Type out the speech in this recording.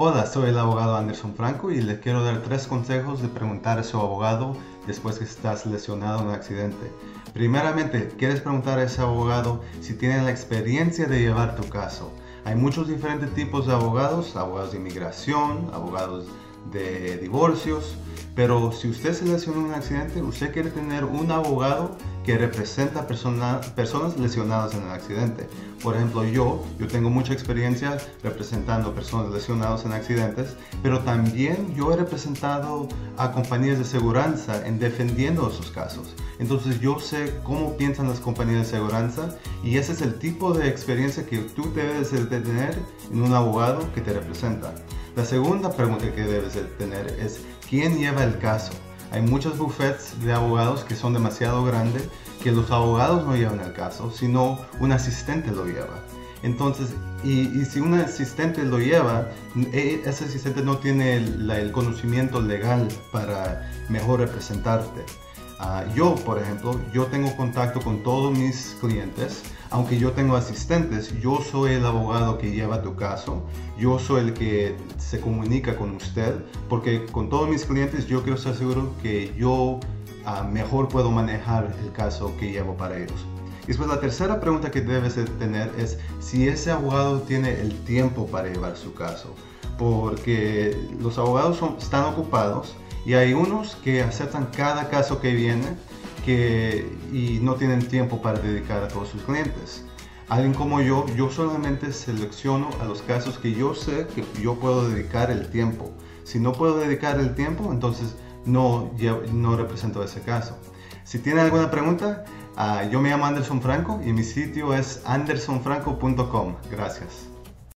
Hola, soy el abogado Anderson Franco y les quiero dar tres consejos de preguntar a su abogado después que estás lesionado en un accidente. Primeramente, quieres preguntar a ese abogado si tiene la experiencia de llevar tu caso. Hay muchos diferentes tipos de abogados, abogados de inmigración, abogados de divorcios, pero si usted se lesionó en un accidente, usted quiere tener un abogado que representa personas lesionadas en el accidente. Por ejemplo, yo, yo tengo mucha experiencia representando personas lesionadas en accidentes, pero también yo he representado a compañías de seguridad en defendiendo esos casos. Entonces yo sé cómo piensan las compañías de seguridad y ese es el tipo de experiencia que tú debes de tener en un abogado que te representa. La segunda pregunta que debes de tener es ¿quién lleva el caso? Hay muchos buffets de abogados que son demasiado grandes que los abogados no llevan el caso, sino un asistente lo lleva. Entonces, y, si un asistente lo lleva, e, ese asistente no tiene el conocimiento legal para mejor representarte. Ah, yo, por ejemplo, yo tengo contacto con todos mis clientes, aunque yo tengo asistentes, yo soy el abogado que lleva tu caso, yo soy el que se comunica con usted, porque con todos mis clientes yo quiero estar seguro que yo ah, mejor puedo manejar el caso que llevo para ellos. Y después la tercera pregunta que debes tener es si ese abogado tiene el tiempo para llevar su caso, porque los abogados son, están ocupados, y hay unos que aceptan cada caso que viene que, y no tienen tiempo para dedicar a todos sus clientes. Alguien como yo, yo solamente selecciono a los casos que yo sé que yo puedo dedicar el tiempo. Si no puedo dedicar el tiempo, entonces no, no represento ese caso. Si tienen alguna pregunta, uh, yo me llamo Anderson Franco y mi sitio es andersonfranco.com. Gracias.